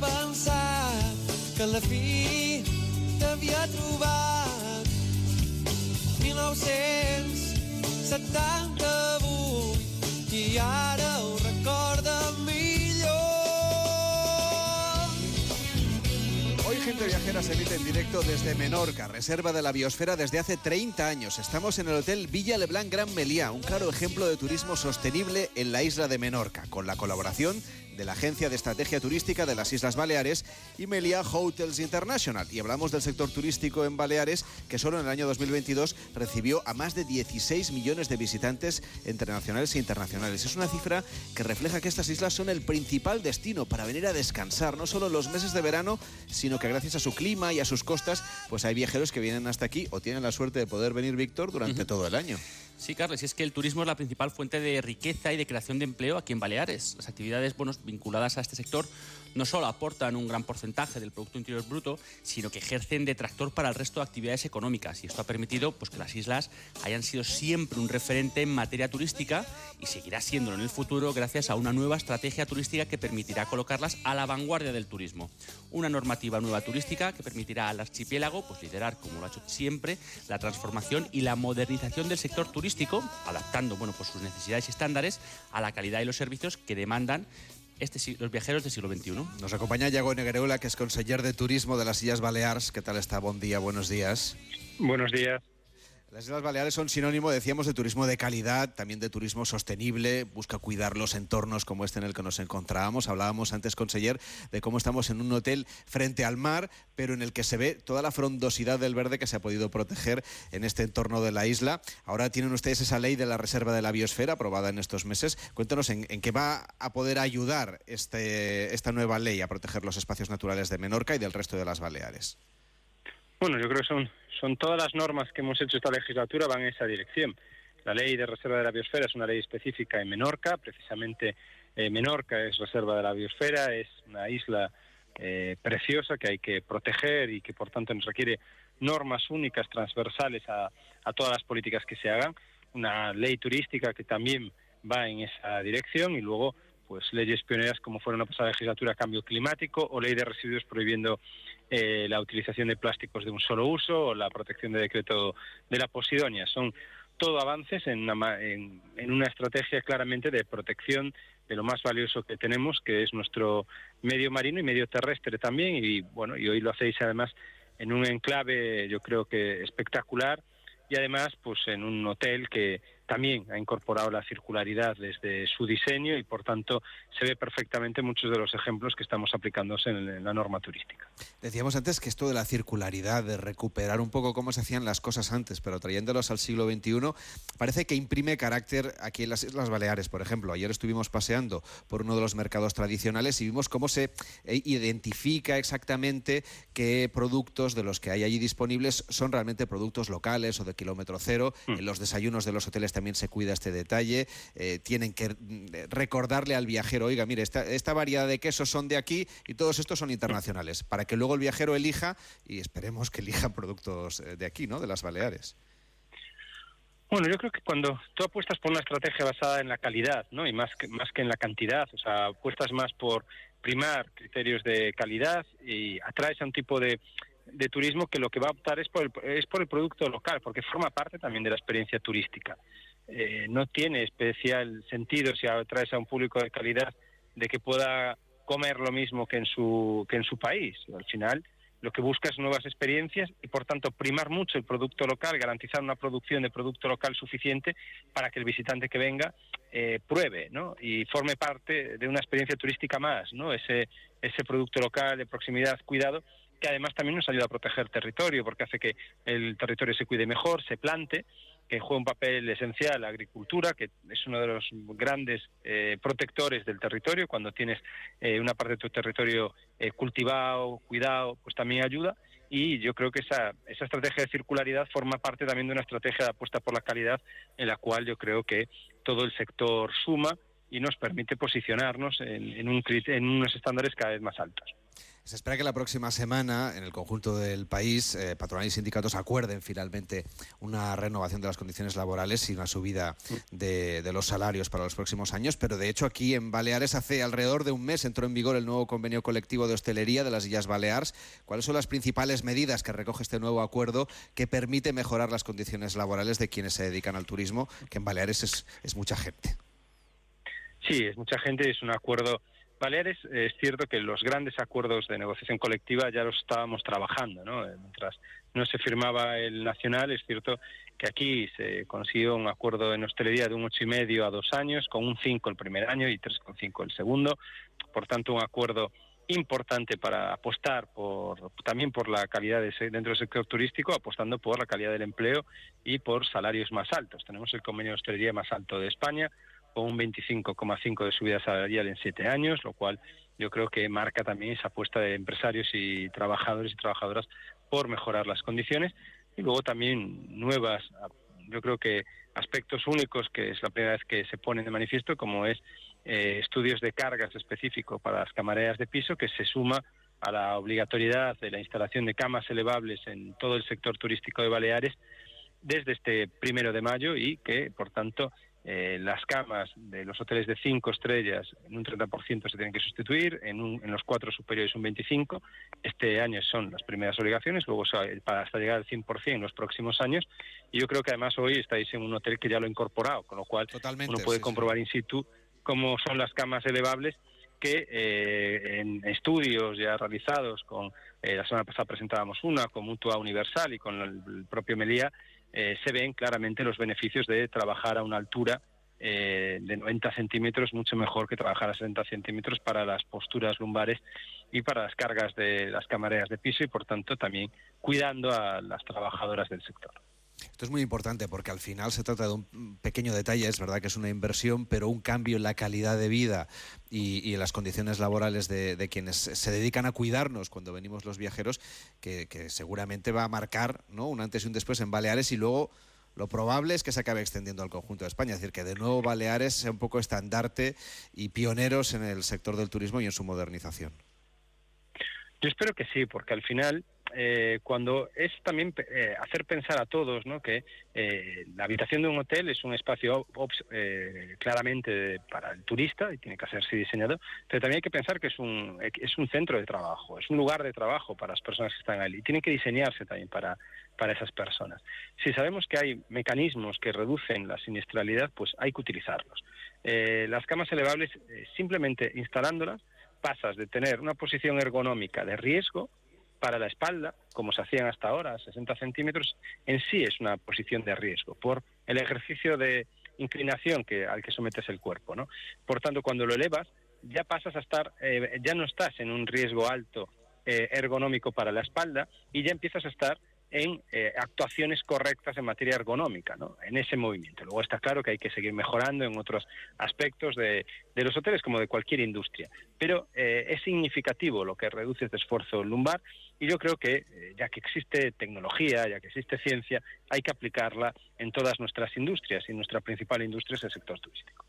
pensat que a la fi t'havia trobat 1978 i ara ho recorda. Hoy Gente Viajera se emite en directo desde Menorca, reserva de la biosfera desde hace 30 años. Estamos en el Hotel Villa Leblanc Gran Meliá, un claro ejemplo de turismo sostenible en la isla de Menorca, con la colaboración de la Agencia de Estrategia Turística de las Islas Baleares y Meliá Hotels International. Y hablamos del sector turístico en Baleares, que solo en el año 2022 recibió a más de 16 millones de visitantes entre nacionales e internacionales. Es una cifra que refleja que estas islas son el principal destino para venir a descansar, no solo en los meses de verano, sino que gracias a su clima y a sus costas, pues hay viajeros que vienen hasta aquí o tienen la suerte de poder venir, Víctor, durante todo el año. Sí, Carlos, y es que el turismo es la principal fuente de riqueza y de creación de empleo aquí en Baleares. Las actividades bueno, vinculadas a este sector no solo aportan un gran porcentaje del Producto Interior Bruto, sino que ejercen de tractor para el resto de actividades económicas. Y esto ha permitido pues, que las islas hayan sido siempre un referente en materia turística y seguirá siéndolo en el futuro gracias a una nueva estrategia turística que permitirá colocarlas a la vanguardia del turismo. Una normativa nueva turística que permitirá al archipiélago pues, liderar, como lo ha hecho siempre, la transformación y la modernización del sector turístico, adaptando bueno, pues, sus necesidades y estándares a la calidad y los servicios que demandan este, los viajeros del siglo XXI. Nos acompaña Yago Negreula, que es conseller de turismo de las Islas Baleares. ¿Qué tal está? Buen día, buenos días. Buenos días. Las Islas Baleares son sinónimo, decíamos, de turismo de calidad, también de turismo sostenible, busca cuidar los entornos como este en el que nos encontrábamos. Hablábamos antes, conseller, de cómo estamos en un hotel frente al mar, pero en el que se ve toda la frondosidad del verde que se ha podido proteger en este entorno de la isla. Ahora tienen ustedes esa ley de la Reserva de la Biosfera aprobada en estos meses. Cuéntanos en, qué va a poder ayudar este, esta nueva ley a proteger los espacios naturales de Menorca y del resto de las Baleares. Bueno, yo creo que son, todas las normas que hemos hecho esta legislatura van en esa dirección. La ley de reserva de la biosfera es una ley específica en Menorca, precisamente eh, Menorca es reserva de la biosfera, es una isla eh, preciosa que hay que proteger y que por tanto nos requiere normas únicas transversales a todas las políticas que se hagan. Una ley turística que también va en esa dirección y luego pues leyes pioneras como fueron la pasada legislatura cambio climático o ley de residuos prohibiendo eh, la utilización de plásticos de un solo uso o la protección de decreto de la posidonia. Son todo avances en una, en, en una estrategia claramente de protección de lo más valioso que tenemos, que es nuestro medio marino y medio terrestre también. Y bueno, y hoy lo hacéis además en un enclave, yo creo que espectacular, y además pues en un hotel que también ha incorporado la circularidad desde su diseño y por tanto se ve perfectamente muchos de los ejemplos que estamos aplicándose en, la norma turística. Decíamos antes que esto de la circularidad, de recuperar un poco cómo se hacían las cosas antes, pero trayéndolos al siglo XXI, parece que imprime carácter aquí en las Islas Baleares, por ejemplo. Ayer estuvimos paseando por uno de los mercados tradicionales y vimos cómo se eh, identifica exactamente qué productos de los que hay allí disponibles son realmente productos locales o de kilómetro cero. En los desayunos de los hoteles también se cuida este detalle. Eh, tienen que recordarle al viajero, oiga, mire, esta, esta variedad de quesos son de aquí y todos estos son internacionales, para que luego el viajero elija y esperemos que elija productos eh, de aquí, ¿no? De las Baleares. Bueno, yo creo que cuando tú apuestas por una estrategia basada en la calidad, ¿no? Y más que, más que en la cantidad, o sea, apuestas más por primar criterios de calidad y atraes a un tipo de, de turismo que lo que va a optar es por el, es por el producto local, porque forma parte también de la experiencia turística. Eh, no tiene especial sentido si atraes a un público de calidad de que pueda comer lo mismo que en su que en su país. Al final, lo que busca es nuevas experiencias y, por tanto, primar mucho el producto local, garantizar una producción de producto local suficiente para que el visitante que venga eh, pruebe ¿no? y forme parte de una experiencia turística más, ¿no? ese, ese producto local de proximidad, cuidado, que además también nos ayuda a proteger territorio, porque hace que el territorio se cuide mejor, se plante, que juega un papel esencial la agricultura, que es uno de los grandes eh, protectores del territorio. Cuando tienes eh, una parte de tu territorio eh, cultivado, cuidado, pues también ayuda. Y yo creo que esa, esa estrategia de circularidad forma parte también de una estrategia de apuesta por la calidad, en la cual yo creo que todo el sector suma y nos permite posicionarnos en, en, un, en unos estándares cada vez más altos. Se espera que la próxima semana, en el conjunto del país, eh, patronal y sindicatos acuerden finalmente una renovación de las condiciones laborales y una subida de, los salarios para los próximos años. Pero de hecho, aquí en Baleares hace alrededor de un mes entró en vigor el nuevo convenio colectivo de hostelería de las Islas Baleares. ¿Cuáles son las principales medidas que recoge este nuevo acuerdo que permite mejorar las condiciones laborales de quienes se dedican al turismo, que en Baleares es, es mucha gente? Sí, es mucha gente, es un acuerdo Baleares es cierto que los grandes acuerdos de negociación colectiva ya los estábamos trabajando, ¿no? Eh, mientras no se firmaba el nacional, es cierto que aquí se consiguió un acuerdo en hostelería de un ocho y medio a dos años, con un 5 el primer año y 3,5 el segundo. Por tanto, un acuerdo importante para apostar por también por la calidad de dentro del sector turístico, apostando por la calidad del empleo y por salarios más altos. Tenemos el convenio de hostelería más alto de España, con un 25,5 de subida salarial en siete años, lo cual yo creo que marca también esa apuesta de empresarios y trabajadores y trabajadoras por mejorar las condiciones. Y luego también nuevas, yo creo que aspectos únicos que es la primera vez que se ponen de manifiesto, como es eh, estudios de cargas específicos para las camareras de piso, que se suma a la obligatoriedad de la instalación de camas elevables en todo el sector turístico de Baleares desde este primero de mayo y que, por tanto, eh, las camas de los hoteles de cinco estrellas en un 30% se tienen que sustituir, en, en los cuatro superiores un 25%. Este año son las primeras obligaciones, luego para hasta llegar al 100% en los próximos años. Y yo creo que además hoy estáis en un hotel que ya lo ha incorporado, con lo cual uno puede comprobar in situ cómo son las camas elevables que eh, en estudios ya realizados con eh, la semana pasada presentábamos una con Mutua Universal y con el propio Melía eh, se ven claramente los beneficios de trabajar a una altura eh, de 90 centímetros, mucho mejor que trabajar a 60 centímetros para las posturas lumbares y para las cargas de las camareras de piso y, por tanto, también cuidando a las trabajadoras del sector. Esto es muy importante porque al final se trata de un pequeño detalle, es verdad que es una inversión, pero un cambio en la calidad de vida y, en las condiciones laborales de, quienes se dedican a cuidarnos cuando venimos los viajeros, que, seguramente va a marcar ¿no? un antes y un después en Baleares y luego lo probable es que se acabe extendiendo al conjunto de España, es decir, que de nuevo Baleares sea un poco estandarte y pioneros en el sector del turismo y en su modernización. Yo espero que sí, porque al final eh, cuando es también eh, hacer pensar a todos ¿no? que eh, la habitación de un hotel es un espacio claramente para el turista y tiene que así diseñado, pero también hay que pensar que es un, es un centro de trabajo, es un lugar de trabajo para las personas que están ahí y tiene que diseñarse también para, para esas personas. Si sabemos que hay mecanismos que reducen la siniestralidad, pues hay que utilizarlos. las camas elevables, simplemente instalándolas, pasas de tener una posición ergonómica de riesgo para la espalda, como se hacían hasta ahora, 60 centímetros, en sí es una posición de riesgo por el ejercicio de inclinación que, al que sometes el cuerpo. ¿no? Por tanto, cuando lo elevas, ya pasas a estar, eh, ya no estás en un riesgo alto eh, ergonómico para la espalda y ya empiezas a estar en eh, actuaciones correctas en materia ergonómica, ¿no? en ese movimiento. Luego está claro que hay que seguir mejorando en otros aspectos de, de los hoteles como de cualquier industria, pero eh, es significativo lo que reduce este esfuerzo lumbar y yo creo que eh, ya que existe tecnología, ya que existe ciencia, hay que aplicarla en todas nuestras industrias y nuestra principal industria es el sector turístico.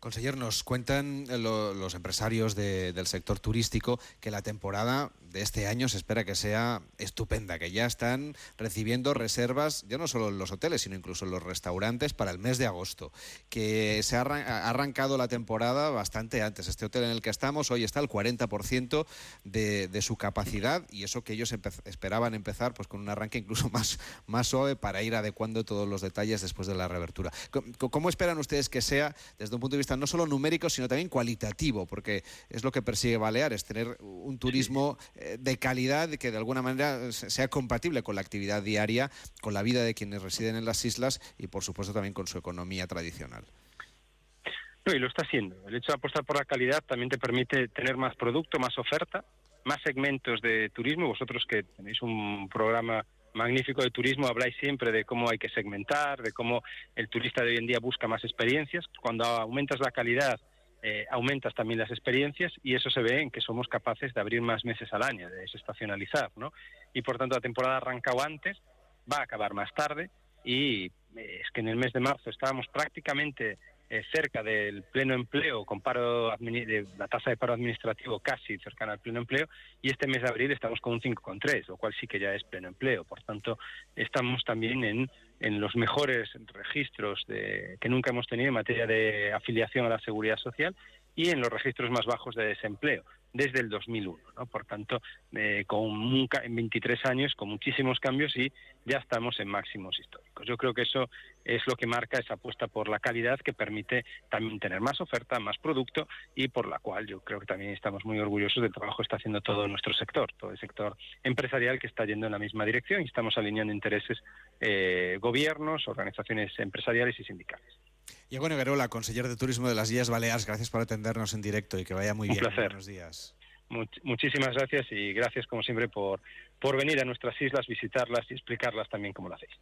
Conseller, nos cuentan eh, los empresarios del sector turístico que la temporada de este año se espera que sea estupenda, que ya están recibiendo reservas, ya no solo en los hoteles, sino incluso en los restaurantes para el mes de agosto, que se ha arrancado la temporada bastante antes. Este hotel en el que estamos hoy está al 40% de, de, su capacidad y eso que ellos esperaban empezar pues con un arranque incluso más, más suave para ir adecuando todos los detalles después de la reabertura. ¿Cómo esperan ustedes que sea desde un punto de vista no solo numérico, sino también cualitativo, porque es lo que persigue Baleares, tener un turismo eh, de calidad que de alguna manera sea compatible con la actividad diaria, con la vida de quienes residen en las islas y por supuesto también con su economía tradicional. No, y lo está haciendo. El hecho de apostar por la calidad también te permite tener más producto, más oferta, más segmentos de turismo. Vosotros que tenéis un programa magnífico de turismo, habláis siempre de cómo hay que segmentar, de cómo el turista de hoy en día busca más experiencias. Cuando aumentas la calidad, eh, aumentas también las experiencias y eso se ve en que somos capaces de abrir más meses al año, de desestacionalizar, ¿no? Y por tanto la temporada ha arrancado antes, va a acabar más tarde y eh, es que en el mes de marzo estábamos prácticamente cerca del pleno empleo, con paro de la tasa de paro administrativo casi cercana al pleno empleo, y este mes de abril estamos con un 5,3, lo cual sí que ya es pleno empleo. Por tanto, estamos también en, en los mejores registros de, que nunca hemos tenido en materia de afiliación a la seguridad social y en los registros más bajos de desempleo desde el 2001. ¿no? Por tanto, eh, con en 23 años, con muchísimos cambios y ya estamos en máximos históricos. Yo creo que eso es lo que marca esa apuesta por la calidad que permite también tener más oferta, más producto y por la cual yo creo que también estamos muy orgullosos del trabajo que está haciendo todo nuestro sector, todo el sector empresarial que está yendo en la misma dirección y estamos alineando intereses eh, gobiernos, organizaciones empresariales y sindicales. Y bueno, Garola, consejero de Turismo de las Islas Baleares, gracias por atendernos en directo y que vaya muy Un bien. placer. Buenos días. muchísimas gracias y gracias como siempre por, por venir a nuestras islas, visitarlas y explicarlas también como lo hacéis.